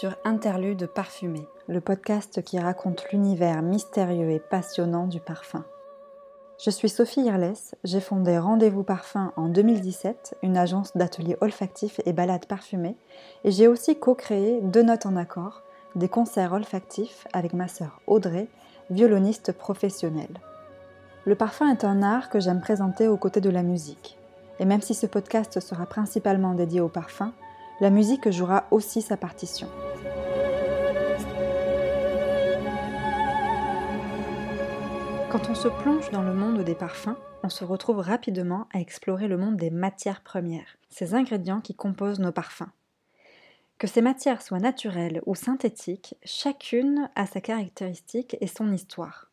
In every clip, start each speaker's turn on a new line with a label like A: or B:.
A: Sur Interlude parfumé, le podcast qui raconte l'univers mystérieux et passionnant du parfum. Je suis Sophie Irles, j'ai fondé Rendez-vous Parfum en 2017, une agence d'ateliers olfactifs et balades parfumées, et j'ai aussi co-créé Deux Notes en Accord, des concerts olfactifs avec ma sœur Audrey, violoniste professionnelle. Le parfum est un art que j'aime présenter aux côtés de la musique. Et même si ce podcast sera principalement dédié au parfum, la musique jouera aussi sa partition. Quand on se plonge dans le monde des parfums, on se retrouve rapidement à explorer le monde des matières premières, ces ingrédients qui composent nos parfums. Que ces matières soient naturelles ou synthétiques, chacune a sa caractéristique et son histoire.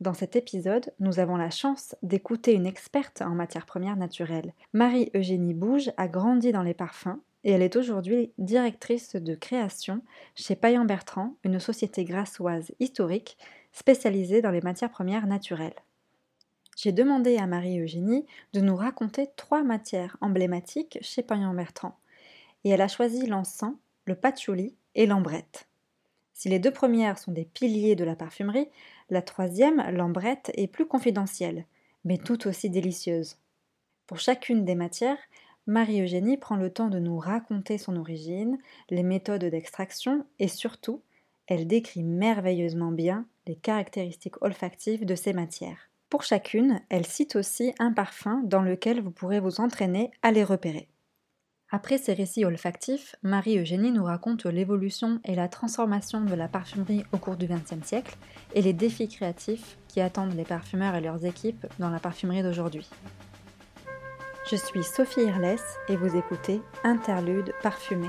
A: Dans cet épisode, nous avons la chance d'écouter une experte en matières premières naturelles. Marie-Eugénie Bouge a grandi dans les parfums et elle est aujourd'hui directrice de création chez Payan Bertrand, une société grassoise historique spécialisée dans les matières premières naturelles. J'ai demandé à Marie-Eugénie de nous raconter trois matières emblématiques chez Payan Bertrand et elle a choisi l'encens, le patchouli et l'ambrette. Si les deux premières sont des piliers de la parfumerie, la troisième, l'ambrette, est plus confidentielle, mais tout aussi délicieuse. Pour chacune des matières, Marie-Eugénie prend le temps de nous raconter son origine, les méthodes d'extraction et surtout, elle décrit merveilleusement bien les caractéristiques olfactives de ces matières. Pour chacune, elle cite aussi un parfum dans lequel vous pourrez vous entraîner à les repérer. Après ces récits olfactifs, Marie-Eugénie nous raconte l'évolution et la transformation de la parfumerie au cours du XXe siècle et les défis créatifs qui attendent les parfumeurs et leurs équipes dans la parfumerie d'aujourd'hui. Je suis Sophie Irles et vous écoutez Interlude parfumé.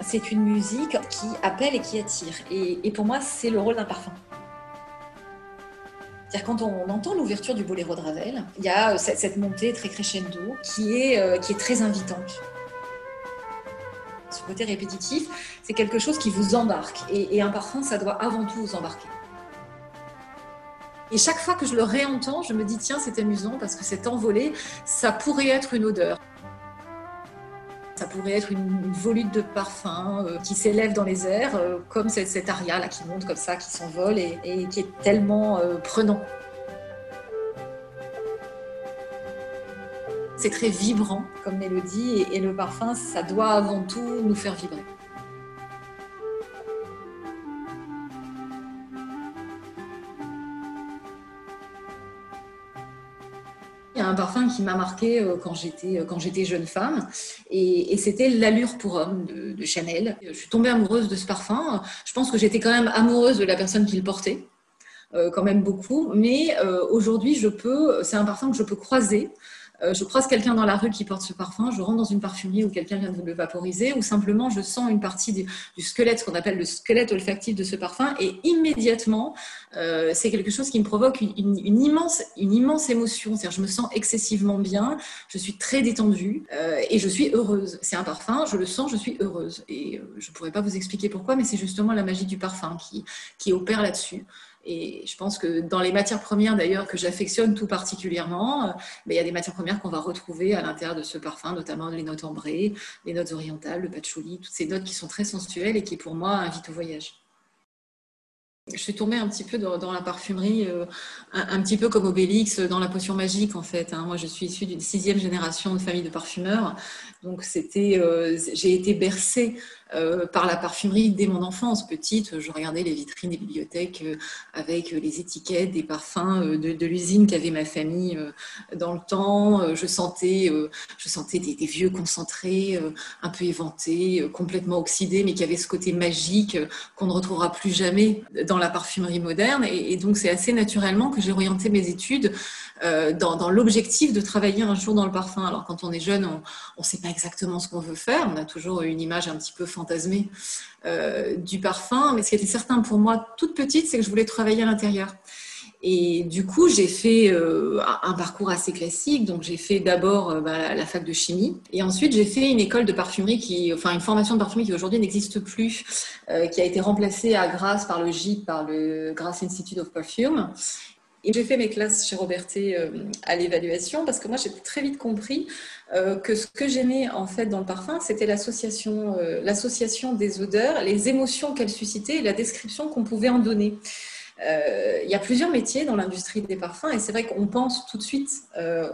B: C'est une musique qui appelle et qui attire. Et, pour moi, c'est le rôle d'un parfum quand on entend l'ouverture du boléro de Ravel, il y a euh, cette, montée très crescendo qui est, euh, qui est très invitante. Ce côté répétitif, c'est quelque chose qui vous embarque. Et, un parfum, ça doit avant tout vous embarquer. Et chaque fois que je le réentends, je me dis, tiens, c'est amusant parce que cet envolé, ça pourrait être une odeur. Pourrait être une, volute de parfum euh, qui s'élève dans les airs, euh, comme cette, aria là qui monte comme ça, qui s'envole et, qui est tellement euh, prenant. C'est très vibrant comme mélodie et le parfum, ça doit avant tout nous faire vibrer. Un parfum qui m'a marqué euh, quand j'étais euh, quand j'étais jeune femme et, c'était l'allure pour homme de, Chanel. Je suis tombée amoureuse de ce parfum. Je pense que j'étais quand même amoureuse de la personne qui le portait. Euh, quand même beaucoup, mais aujourd'hui je peux, c'est un parfum que je peux croiser euh, je croise quelqu'un dans la rue qui porte ce parfum, je rentre dans une parfumerie où quelqu'un vient de le vaporiser, ou simplement je sens une partie du, squelette, ce qu'on appelle le squelette olfactif de ce parfum, et immédiatement, euh, c'est quelque chose qui me provoque une, immense, une immense émotion. C'est-à-dire, je me sens excessivement bien, je suis très détendue euh, et je suis heureuse. C'est un parfum, je le sens, je suis heureuse. Et je ne pourrais pas vous expliquer pourquoi, mais c'est justement la magie du parfum qui, qui opère là-dessus. Et je pense que dans les matières premières, d'ailleurs, que j'affectionne tout particulièrement, euh, ben, il y a des matières premières qu'on va retrouver à l'intérieur de ce parfum, notamment les notes ambrées, les notes orientales, le patchouli, toutes ces notes qui sont très sensuelles et qui, pour moi, invitent au voyage. Je suis tombée un petit peu dans, la parfumerie, euh, un, petit peu comme Obélix dans la potion magique en fait. Hein. Moi, je suis issue d'une sixième génération de famille de parfumeurs, donc c'était, euh, j'ai été bercée euh, par la parfumerie dès mon enfance. Petite, je regardais les vitrines des bibliothèques euh, avec les étiquettes des parfums euh, de, l'usine qu'avait ma famille dans le temps. Je sentais, je sentais des, vieux concentrés, un peu éventés, complètement oxydés, mais qui avaient ce côté magique qu'on ne retrouvera plus jamais dans la parfumerie moderne. Et, donc, c'est assez naturellement que j'ai orienté mes études dans, dans l'objectif de travailler un jour dans le parfum. Alors, quand on est jeune, on ne sait pas exactement ce qu'on veut faire. On a toujours une image un petit peu fantasmé euh, du parfum. Mais ce qui était certain pour moi, toute petite, c'est que je voulais travailler à l'intérieur. Et du coup, j'ai fait euh, un parcours assez classique. Donc, j'ai fait d'abord euh, bah, la fac de chimie. Et ensuite, j'ai fait une école de parfumerie, qui, enfin, une formation de parfumerie qui aujourd'hui n'existe plus, qui a été remplacée à Grasse par le GIP, par le Grasse Institute of Perfume. Et j'ai fait mes classes chez Roberté à l'évaluation parce que moi, j'ai très vite compris euh, que ce que j'aimais en fait dans le parfum, c'était l'association, euh, l'association des odeurs, les émotions qu'elles suscitaient et la description qu'on pouvait en donner. il y a plusieurs métiers dans l'industrie des parfums et c'est vrai qu'on pense tout de suite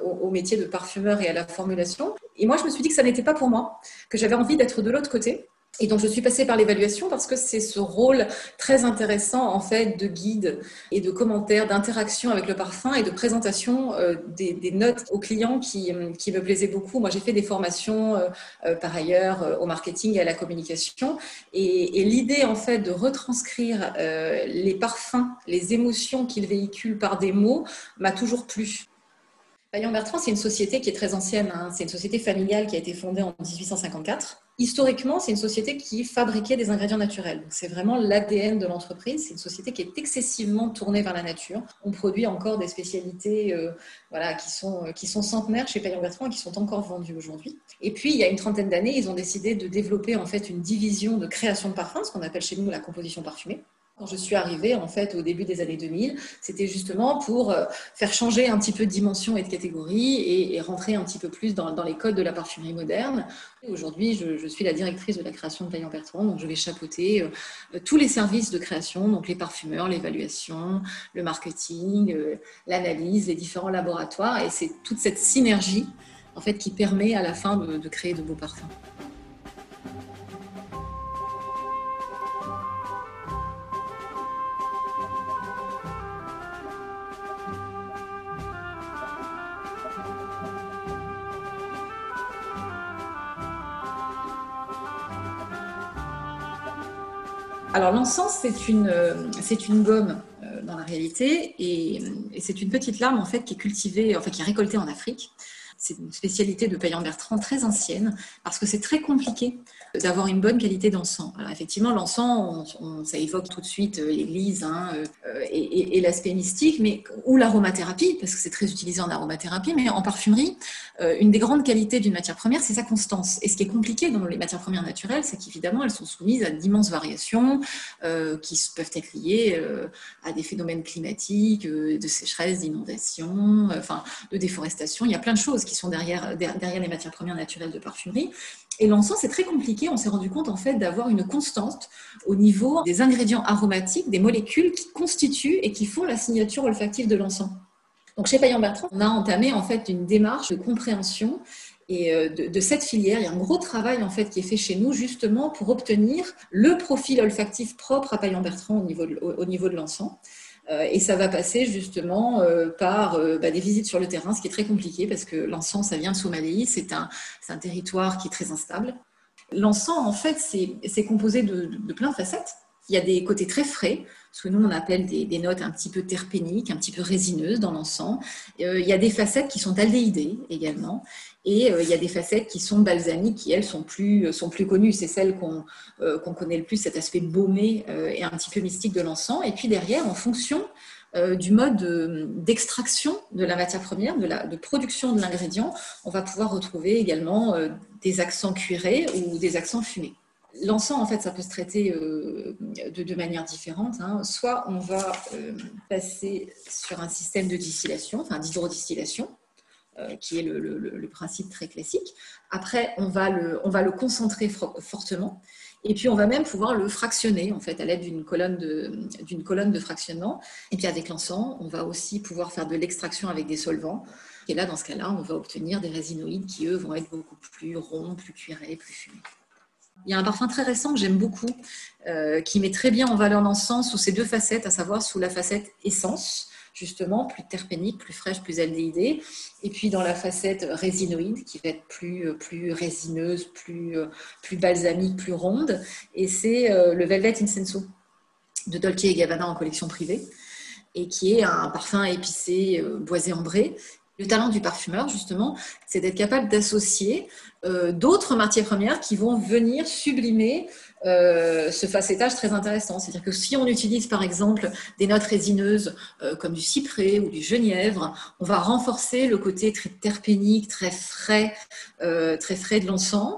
B: au, au, métier de parfumeur et à la formulation. Et moi, je me suis dit que ça n'était pas pour moi, que j'avais envie d'être de l'autre côté et donc, je suis passée par l'évaluation parce que c'est ce rôle très intéressant, en fait, de guide et de commentaire, d'interaction avec le parfum et de présentation euh, des, notes aux clients qui, qui, me plaisaient beaucoup. Moi, j'ai fait des formations, euh, euh, par ailleurs, au marketing et à la communication. Et l'idée, en fait, de retranscrire les parfums, les émotions qu'ils véhiculent par des mots m'a toujours plu. Payan Bertrand, c'est une société qui est très ancienne. Hein. C'est une société familiale qui a été fondée en 1854. Historiquement, c'est une société qui fabriquait des ingrédients naturels. C'est vraiment l'ADN de l'entreprise. C'est une société qui est excessivement tournée vers la nature. On produit encore des spécialités euh, voilà, qui, sont, euh, qui sont centenaires chez Payan Bertrand et qui sont encore vendues aujourd'hui. Et puis, il y a une trentaine d'années, ils ont décidé de développer en fait une division de création de parfums, ce qu'on appelle chez nous la composition parfumée. Quand je suis arrivée, en fait, au début des années 2000, c'était justement pour euh, faire changer un petit peu de dimension et de catégorie et, rentrer un petit peu plus dans, les codes de la parfumerie moderne. Aujourd'hui, je, suis la directrice de la création de Vaillant Bertrand, donc je vais chapeauter euh, tous les services de création, donc les parfumeurs, l'évaluation, le marketing, euh, l'analyse, les différents laboratoires, et c'est toute cette synergie en fait qui permet à la fin de créer de beaux parfums. Alors l'encens, c'est une, euh, c'est une gomme euh, dans la réalité et, c'est une petite larme en fait qui est cultivée, enfin qui est récoltée en Afrique. C'est une spécialité de Payan Bertrand très ancienne parce que c'est très compliqué d'avoir une bonne qualité d'encens. Alors effectivement, l'encens, ça évoque tout de suite euh, l'église hein, euh, et, l'aspect mystique, mais ou l'aromathérapie parce que c'est très utilisé en aromathérapie, mais en parfumerie, euh, une des grandes qualités d'une matière première, c'est sa constance. Et ce qui est compliqué dans les matières premières naturelles, c'est qu'évidemment, elles sont soumises à d'immenses variations qui peuvent être liées à des phénomènes climatiques, de sécheresse, d'inondation, enfin de déforestation. Il y a plein de choses qui qui sont derrière, derrière les matières premières naturelles de parfumerie. Et l'encens, c'est très compliqué. On s'est rendu compte en fait d'avoir une constante au niveau des ingrédients aromatiques, des molécules qui constituent et qui font la signature olfactive de l'encens. Donc chez Payan Bertrand, on a entamé en fait une démarche de compréhension et euh, de, cette filière. Il y a un gros travail en fait qui est fait chez nous justement pour obtenir le profil olfactif propre à Payan Bertrand au niveau au niveau de l'encens. Euh, et ça va passer justement euh, par euh, bah, des visites sur le terrain, ce qui est très compliqué parce que l'encens, ça vient de Somalie, c'est un, un, territoire qui est très instable. L'encens, en fait, c'est composé de, plein de facettes. Il y a des côtés très frais, ce que nous on appelle des, des, notes un petit peu terpéniques, un petit peu résineuses dans l'encens. il y a des facettes qui sont aldéhydées également. Et euh, il y a des facettes qui sont balsamiques, qui elles sont plus, euh, sont plus connues. C'est celles qu'on euh, qu'on connaît le plus, cet aspect baumé et un petit peu mystique de l'encens. Et puis derrière, en fonction du mode d'extraction de, la matière première, de, la, de production de l'ingrédient, on va pouvoir retrouver également des accents cuirés ou des accents fumés. L'encens, en fait, ça peut se traiter de deux manières différentes. Hein. Soit on va passer sur un système de distillation, enfin d'hydrodistillation, qui est le, principe très classique. Après, on va le, on va le concentrer fortement. Et puis, on va même pouvoir le fractionner, en fait, à l'aide d'une colonne, de, colonne de fractionnement. Et puis, avec l'encens, on va aussi pouvoir faire de l'extraction avec des solvants. Et là, dans ce cas-là, on va obtenir des résinoïdes qui, eux, vont être beaucoup plus ronds, plus cuirés, plus fumés. Il y a un parfum très récent que j'aime beaucoup, euh, qui met très bien en valeur l'encens sous ses deux facettes, à savoir sous la facette essence, justement, plus terpénique, plus fraîche, plus aldéhydée. Et puis dans la facette résinoïde, qui va être plus, euh, résineuse, plus, euh, plus balsamique, plus ronde. Et c'est euh, le Velvet Incenso de Dolce Gabbana en collection privée, et qui est un parfum épicé, boisé ambré, le talent du parfumeur, justement, c'est d'être capable d'associer d'autres matières premières qui vont venir sublimer euh, ce facettage très intéressant. C'est-à-dire que si on utilise par exemple des notes résineuses euh, comme du cyprès ou du genièvre, on va renforcer le côté très terpénique, très frais, euh, très frais de l'encens.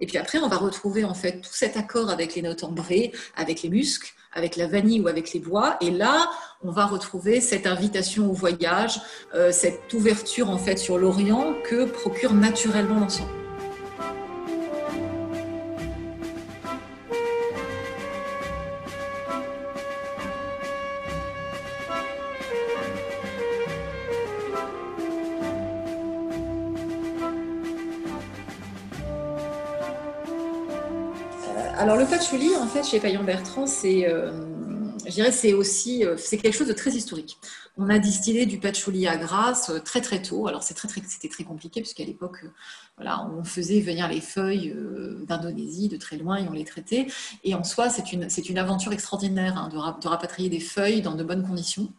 B: Et puis après, on va retrouver en fait tout cet accord avec les notes ambrées, avec les muscles, avec la vanille ou avec les bois. Et là, on va retrouver cette invitation au voyage, euh, cette ouverture en fait sur l'Orient que procure naturellement l'encens. Le patchouli, en fait, chez Payan Bertrand, c'est, euh, je dirais, c'est aussi, euh, c'est quelque chose de très historique. On a distillé du patchouli à Grasse euh, très très tôt. Alors c'est très, très, c'était très compliqué puisqu'à l'époque, voilà, on faisait venir les feuilles d'Indonésie, de très loin, et on les traitait. Et en soi, c'est une, c'est une aventure extraordinaire hein, de rapatrier des feuilles dans de bonnes conditions.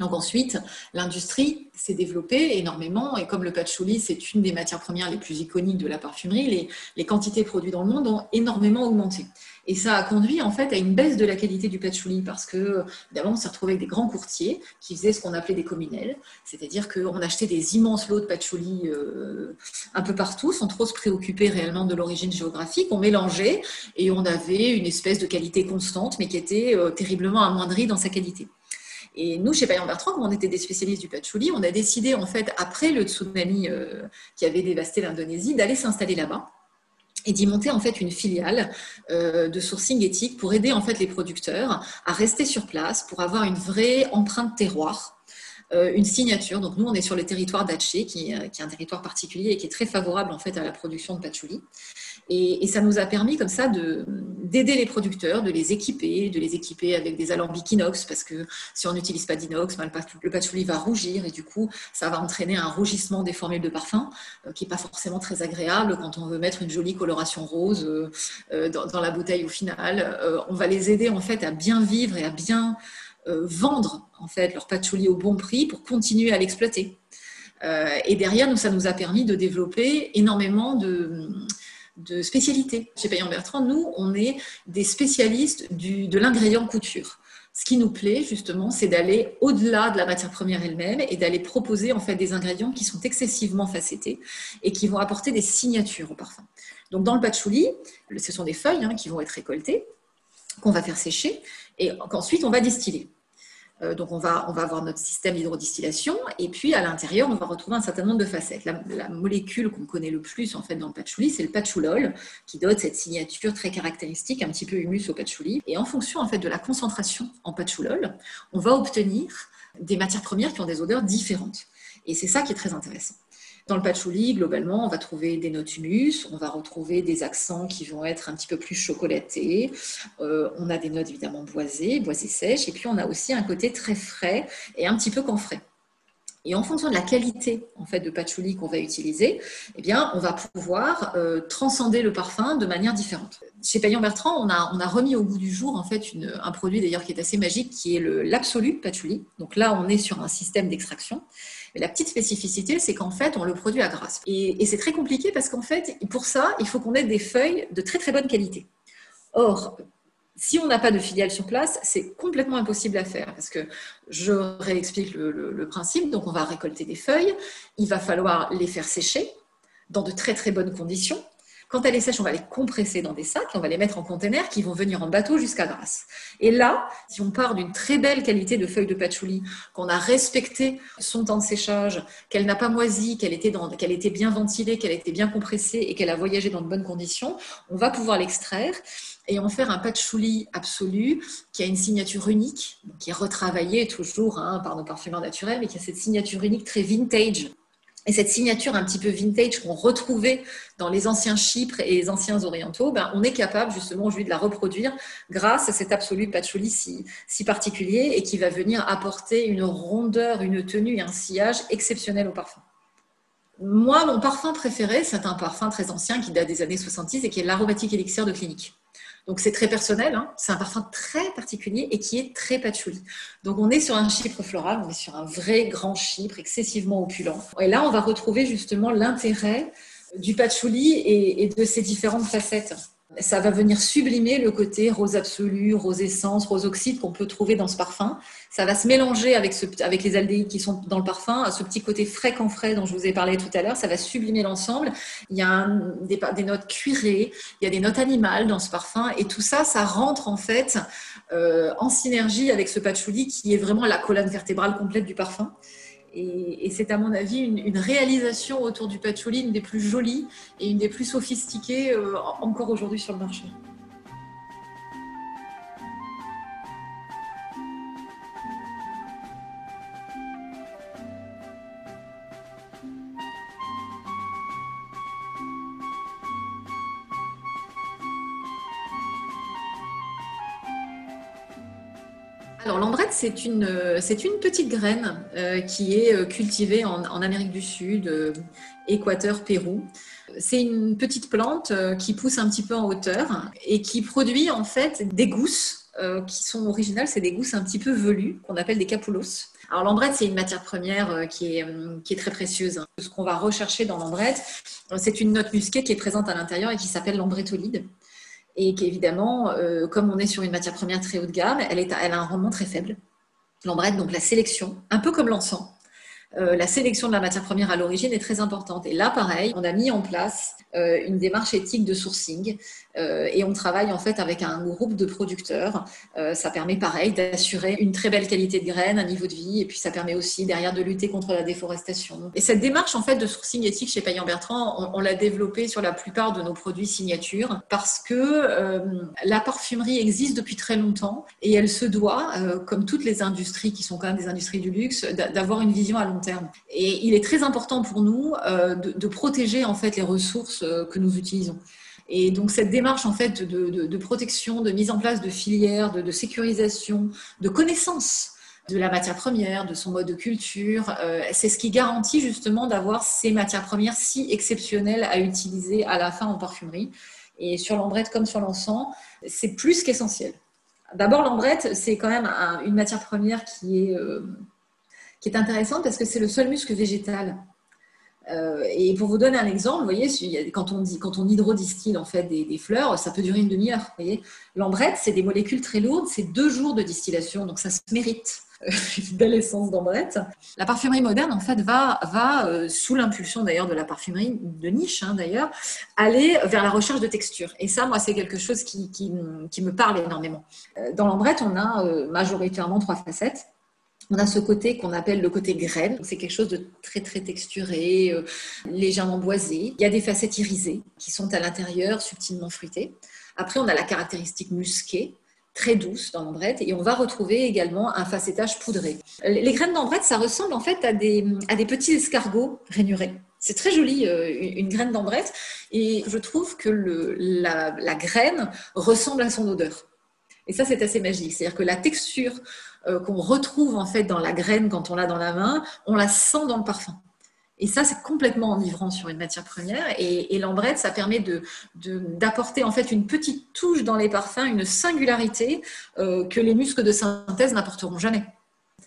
B: Donc ensuite, l'industrie s'est développée énormément et comme le patchouli, c'est une des matières premières les plus iconiques de la parfumerie, les, quantités produites dans le monde ont énormément augmenté. Et ça a conduit en fait à une baisse de la qualité du patchouli parce que d'abord on s'est retrouvé avec des grands courtiers qui faisaient ce qu'on appelait des communels, c'est-à-dire qu'on achetait des immenses lots de patchouli euh, un peu partout sans trop se préoccuper réellement de l'origine géographique. On mélangeait et on avait une espèce de qualité constante mais qui était euh, terriblement amoindrie dans sa qualité. Et nous, chez Payan Bertrand, comme on était des spécialistes du patchouli, on a décidé, en fait, après le tsunami euh, qui avait dévasté l'Indonésie, d'aller s'installer là-bas et d'y monter en fait une filiale euh, de sourcing éthique pour aider en fait les producteurs à rester sur place, pour avoir une vraie empreinte terroir une signature. Donc nous, on est sur le territoire d'Atché, qui, qui, est un territoire particulier et qui est très favorable en fait à la production de patchouli. Et, ça nous a permis comme ça d'aider les producteurs, de les équiper, de les équiper avec des alambics inox, parce que si on n'utilise pas d'inox, ben, le patchouli va rougir et du coup, ça va entraîner un rougissement des formules de parfum, euh, qui n'est pas forcément très agréable quand on veut mettre une jolie coloration rose euh, euh, dans, la bouteille au final. on va les aider en fait à bien vivre et à bien vendre en fait leur patchouli au bon prix pour continuer à l'exploiter. et derrière, nous, ça nous a permis de développer énormément de de spécialité. Chez Payan Bertrand, nous, on est des spécialistes de l'ingrédient couture. Ce qui nous plaît justement, c'est d'aller au-delà de la matière première elle-même et d'aller proposer en fait des ingrédients qui sont excessivement facettés et qui vont apporter des signatures au parfum. Donc dans le patchouli, ce sont des feuilles hein, qui vont être récoltées, qu'on va faire sécher et qu'ensuite on va distiller. Euh, donc on va, on va avoir notre système d'hydrodistillation et puis à l'intérieur on va retrouver un certain nombre de facettes. La, molécule qu'on connaît le plus en fait dans le patchouli c'est le patchoulol qui donne cette signature très caractéristique, un petit peu humus au patchouli. Et en fonction en fait de la concentration en patchoulol, on va obtenir des matières premières qui ont des odeurs différentes. Et c'est ça qui est très intéressant. Dans le patchouli, globalement, on va trouver des notes humus, on va retrouver des accents qui vont être un petit peu plus chocolatés. Euh, on a des notes évidemment boisées, boisées sèches, et puis on a aussi un côté très frais et un petit peu camphré. Et en fonction de la qualité en fait de patchouli qu'on va utiliser, eh bien, on va pouvoir euh, transcender le parfum de manière différente. Chez Payan Bertrand, on a, on a remis au goût du jour en fait une, un produit d'ailleurs qui est assez magique, qui est l'absolu patchouli. Donc là, on est sur un système d'extraction. Mais la petite spécificité, c'est qu'en fait, on le produit à grasse. Et, et c'est très compliqué parce qu'en fait, pour ça, il faut qu'on ait des feuilles de très très bonne qualité. Or, si on n'a pas de filiale sur place, c'est complètement impossible à faire parce que je réexplique le, principe. Donc, on va récolter des feuilles, il va falloir les faire sécher dans de très très bonnes conditions. Quand elle est sèche, on va les compresser dans des sacs et on va les mettre en container qui vont venir en bateau jusqu'à Grasse. Et là, si on part d'une très belle qualité de feuilles de patchouli, qu'on a respecté son temps de séchage, qu'elle n'a pas moisi, qu'elle était, qu'elle était bien ventilée, qu'elle était bien compressée et qu'elle a voyagé dans de bonnes conditions, on va pouvoir l'extraire et en faire un patchouli absolu qui a une signature unique, qui est retravaillée toujours hein, par nos parfumeurs naturels, mais qui a cette signature unique très vintage et cette signature un petit peu vintage qu'on retrouvait dans les anciens Chypres et les anciens orientaux, ben, on est capable justement aujourd'hui de la reproduire grâce à cet absolu patchouli si, si particulier et qui va venir apporter une rondeur, une tenue et un sillage exceptionnel au parfum. Moi, mon parfum préféré, c'est un parfum très ancien qui date des années 70 et qui est l'aromatique élixir de clinique. Donc c'est très personnel, hein. c'est un parfum très particulier et qui est très patchouli. Donc on est sur un chypre floral, on est sur un vrai grand chypre excessivement opulent. Et là, on va retrouver justement l'intérêt du patchouli et, de ses différentes facettes. Ça va venir sublimer le côté rose absolu, rose essence, rose oxyde qu'on peut trouver dans ce parfum. Ça va se mélanger avec, les aldéhydes qui sont dans le parfum, ce petit côté frais qu'en frais dont je vous ai parlé tout à l'heure, ça va sublimer l'ensemble. Il y a des, des, notes cuirées, il y a des notes animales dans ce parfum, et tout ça, ça rentre en fait euh, en synergie avec ce patchouli qui est vraiment la colonne vertébrale complète du parfum. Et, c'est à mon avis une, réalisation autour du patchouli, une des plus jolies et une des plus sophistiquées euh, encore aujourd'hui sur le marché. Alors c'est une, c'est une petite graine euh, qui est euh, cultivée en, Amérique du Sud, euh, Équateur, Pérou. C'est une petite plante qui pousse un petit peu en hauteur et qui produit en fait des gousses qui sont originales. C'est des gousses un petit peu velues qu'on appelle des capoulos. Alors l'ambrette, c'est une matière première qui est, qui est très précieuse. Ce qu'on va rechercher dans l'ambrette, c'est une note musquée qui est présente à l'intérieur et qui s'appelle l'ambrettolide et qu'évidemment, euh, comme on est sur une matière première très haut de gamme, elle, est, elle a un rendement très faible. L'ambrette, donc la sélection, un peu comme l'encens, euh, la sélection de la matière première à l'origine est très importante. Et là, pareil, on a mis en place euh, une démarche éthique de sourcing euh, et on travaille en fait avec un groupe de producteurs. ça permet, pareil, d'assurer une très belle qualité de graines, un niveau de vie, et puis ça permet aussi derrière de lutter contre la déforestation. Et cette démarche en fait de sourcing éthique chez Payan Bertrand, on, l'a développée sur la plupart de nos produits signatures parce que la parfumerie existe depuis très longtemps et elle se doit, comme toutes les industries qui sont quand même des industries du luxe, d'avoir une vision à long terme. Et il est très important pour nous euh, de, protéger en fait les ressources euh, que nous utilisons. Et donc cette démarche en fait de, protection, de mise en place de filières, de, sécurisation, de connaissance de la matière première, de son mode de culture, euh, c'est ce qui garantit justement d'avoir ces matières premières si exceptionnelles à utiliser à la fin en parfumerie. Et sur l'ambrette comme sur l'encens, c'est plus qu'essentiel. D'abord, l'ambrette, c'est quand même une matière première qui est qui est intéressante parce que c'est le seul muscle végétal. Euh, et pour vous donner un exemple, vous voyez, quand on, dit, quand on hydrodistille en fait des, fleurs, ça peut durer une demi-heure. L'ambrette, c'est des molécules très lourdes, c'est deux jours de distillation, donc ça se mérite belle essence d'ambrette. La parfumerie moderne, en fait, va, va euh, sous l'impulsion d'ailleurs de la parfumerie de niche, hein, d'ailleurs, aller vers la recherche de texture. Et ça, moi, c'est quelque chose qui, qui, qui, me parle énormément. Euh, dans l'ambrette, on a majoritairement trois facettes on a ce côté qu'on appelle le côté graine. C'est quelque chose de très très texturé, euh, légèrement boisé. Il y a des facettes irisées qui sont à l'intérieur, subtilement fruitées. Après, on a la caractéristique musquée, très douce dans l'ambrette. Et on va retrouver également un facettage poudré. Les graines d'ambrette, ça ressemble en fait à des, à des petits escargots rainurés. C'est très joli, euh, une graine d'ambrette. Et je trouve que la, la graine ressemble à son odeur. Et ça, c'est assez magique. C'est-à-dire que la texture euh, qu'on retrouve en fait dans la graine quand on l'a dans la main, on la sent dans le parfum. Et ça, c'est complètement enivrant sur une matière première. Et, l'ambrette, ça permet d'apporter en fait une petite touche dans les parfums, une singularité euh, que les muscles de synthèse n'apporteront jamais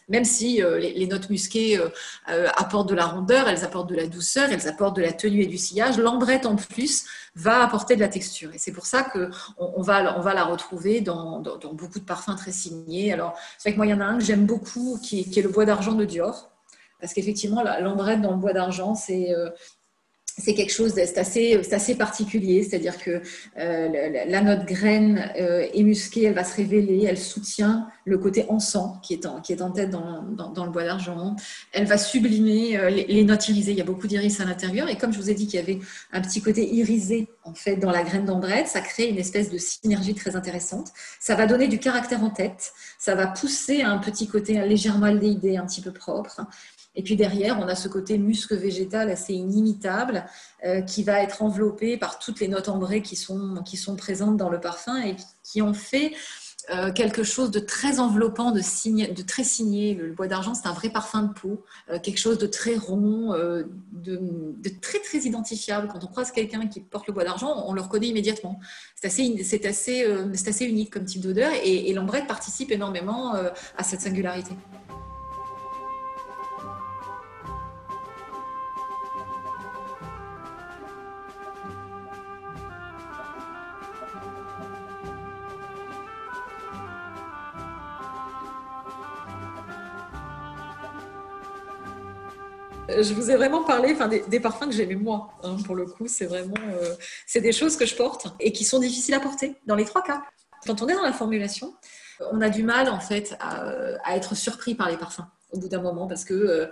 B: même si euh, les, notes musquées euh, euh, apportent de la rondeur, elles apportent de la douceur, elles apportent de la tenue et du sillage, l'ambrette en plus va apporter de la texture. Et c'est pour ça qu'on on va, la retrouver dans, beaucoup de parfums très signés. Alors, c'est vrai que moi, il y en a un que j'aime beaucoup, qui, qui, est le bois d'argent de Dior. Parce qu'effectivement, l'ambrette dans le bois d'argent, c'est c'est quelque chose d'assez assez particulier, c'est-à-dire que euh, la, note graine euh, est musquée, elle va se révéler, elle soutient le côté encens qui est en, tête dans, le bois d'argent, elle va sublimer euh, les, notes irisées, il y a beaucoup d'iris à l'intérieur, et comme je vous ai dit qu'il y avait un petit côté irisé en fait dans la graine d'ambrette, ça crée une espèce de synergie très intéressante, ça va donner du caractère en tête, ça va pousser un petit côté légèrement aldéhydé, un petit peu propre, et puis derrière, on a ce côté muscle végétal assez inimitable euh, qui va être enveloppé par toutes les notes ambrées qui sont, présentes dans le parfum et qui ont fait euh, quelque chose de très enveloppant, de, très signé. Le, bois d'argent, c'est un vrai parfum de peau, euh, quelque chose de très rond, de, très très identifiable. Quand on croise quelqu'un qui porte le bois d'argent, on le reconnaît immédiatement. C'est assez, unique comme type d'odeur et, et participe énormément à cette singularité. Je vous ai vraiment parlé des, parfums que j'aimais moi. Hein, pour le coup, c'est vraiment euh, c'est des choses que je porte et qui sont difficiles à porter dans les trois cas. Quand on est dans la formulation, on a du mal en fait à, être surpris par les parfums au bout d'un moment parce que euh,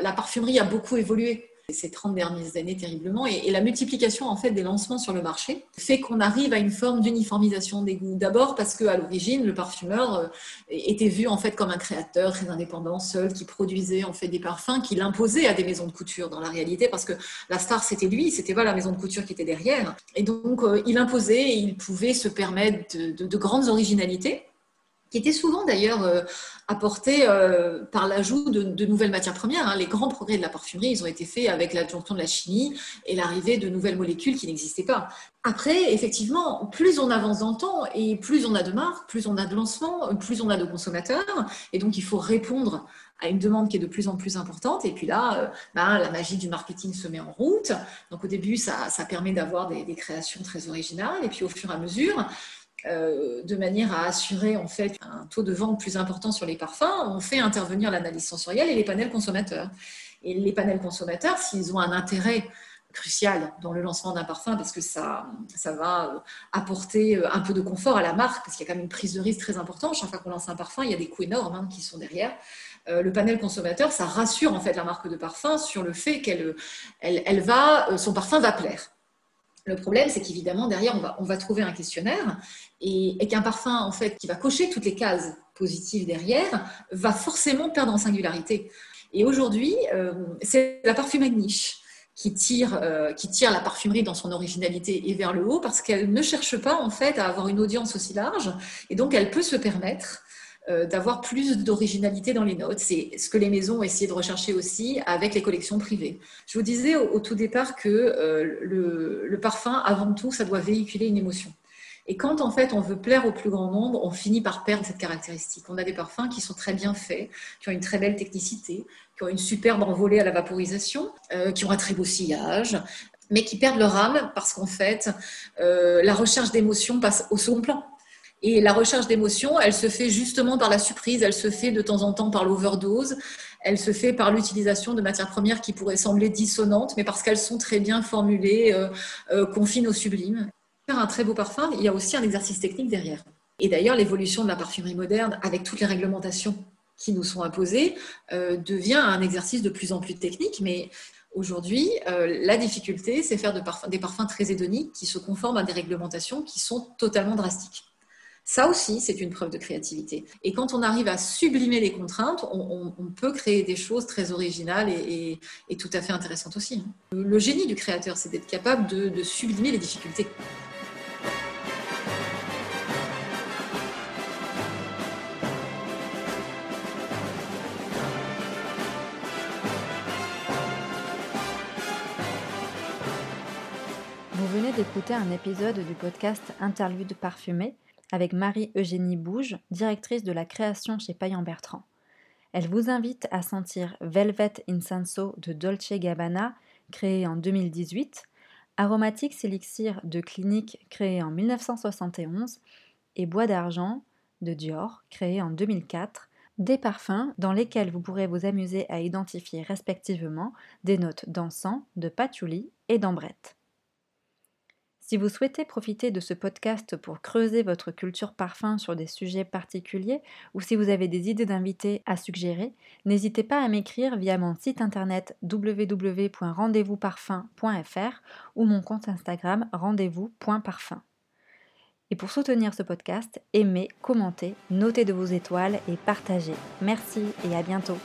B: la parfumerie a beaucoup évolué ces 30 dernières années terriblement. Et, la multiplication en fait des lancements sur le marché fait qu'on arrive à une forme d'uniformisation des goûts. D'abord parce qu'à l'origine, le parfumeur euh, était vu en fait comme un créateur très indépendant, seul, qui produisait en fait des parfums, qu'il imposait à des maisons de couture dans la réalité, parce que la star c'était lui, c'était pas la maison de couture qui était derrière. Et donc euh, il imposait et il pouvait se permettre de grandes originalités qui était souvent d'ailleurs euh, apporté euh, par l'ajout de, nouvelles matières premières. Hein. Les grands progrès de la parfumerie, ils ont été faits avec l'adjonction de la chimie et l'arrivée de nouvelles molécules qui n'existaient pas. Après, effectivement, plus on avance dans le temps et plus on a de marques, plus on a de lancements, plus on a de consommateurs, et donc il faut répondre à une demande qui est de plus en plus importante. Et puis là, euh, ben, la magie du marketing se met en route. Donc au début, ça, permet d'avoir des, des créations très originales, et puis au fur et à mesure, euh, de manière à assurer en fait un taux de vente plus important sur les parfums, on fait intervenir l'analyse sensorielle et les panels consommateurs. Et les panels consommateurs, s'ils ont un intérêt crucial dans le lancement d'un parfum parce que ça, ça va euh, apporter euh, un peu de confort à la marque parce qu'il y a quand même une prise de risque très importante. Chaque fois qu'on lance un parfum, il y a des coûts énormes hein, qui sont derrière. le panel consommateur, ça rassure en fait la marque de parfum sur le fait qu'elle elle va, son parfum va plaire. Le problème, c'est qu'évidemment, derrière, on va, on va, trouver un questionnaire et, qu'un parfum, en fait, qui va cocher toutes les cases positives derrière, va forcément perdre en singularité. Et aujourd'hui, euh, c'est la parfumerie de niche qui tire, euh, qui tire la parfumerie dans son originalité et vers le haut parce qu'elle ne cherche pas, en fait, à avoir une audience aussi large. Et donc, elle peut se permettre d'avoir plus d'originalité dans les notes. C'est ce que les maisons ont essayé de rechercher aussi avec les collections privées. Je vous disais au, tout départ que euh, le, parfum, avant tout, ça doit véhiculer une émotion. Et quand en fait on veut plaire au plus grand nombre, on finit par perdre cette caractéristique. On a des parfums qui sont très bien faits, qui ont une très belle technicité, qui ont une superbe envolée à la vaporisation, euh, qui ont un très beau sillage, mais qui perdent leur âme parce qu'en fait la recherche d'émotion passe au second plan. Et la recherche d'émotions, elle se fait justement par la surprise, elle se fait de temps en temps par l'overdose, elle se fait par l'utilisation de matières premières qui pourraient sembler dissonantes, mais parce qu'elles sont très bien formulées, euh, euh, au sublime. Faire un très beau parfum, il y a aussi un exercice technique derrière. Et d'ailleurs, l'évolution de la parfumerie moderne, avec toutes les réglementations qui nous sont imposées, euh, devient un exercice de plus en plus technique, mais Aujourd'hui, la difficulté, c'est faire de des parfums très hédoniques qui se conforment à des réglementations qui sont totalement drastiques. Ça aussi, c'est une preuve de créativité. Et quand on arrive à sublimer les contraintes, on, peut créer des choses très originales et, tout à fait intéressantes aussi. Le génie du créateur, c'est d'être capable de, sublimer les difficultés.
A: Vous venez d'écouter un épisode du podcast Interlude parfumé avec Marie-Eugénie Bouge, directrice de la création chez Payan Bertrand. Elle vous invite à sentir Velvet Incenso de Dolce Gabbana, créé en 2018, Aromatics Elixir de Clinique, créé en 1971, et Bois d'argent de Dior, créé en 2004, des parfums dans lesquels vous pourrez vous amuser à identifier respectivement des notes d'encens, de patchouli et d'ambrette. Si vous souhaitez profiter de ce podcast pour creuser votre culture parfum sur des sujets particuliers ou si vous avez des idées d'invités à suggérer, n'hésitez pas à m'écrire via mon site internet www.rendezvousparfum.fr ou mon compte Instagram rendez-vous.parfum. Et pour soutenir ce podcast, aimez, commentez, notez de vos étoiles et partagez. Merci et à bientôt.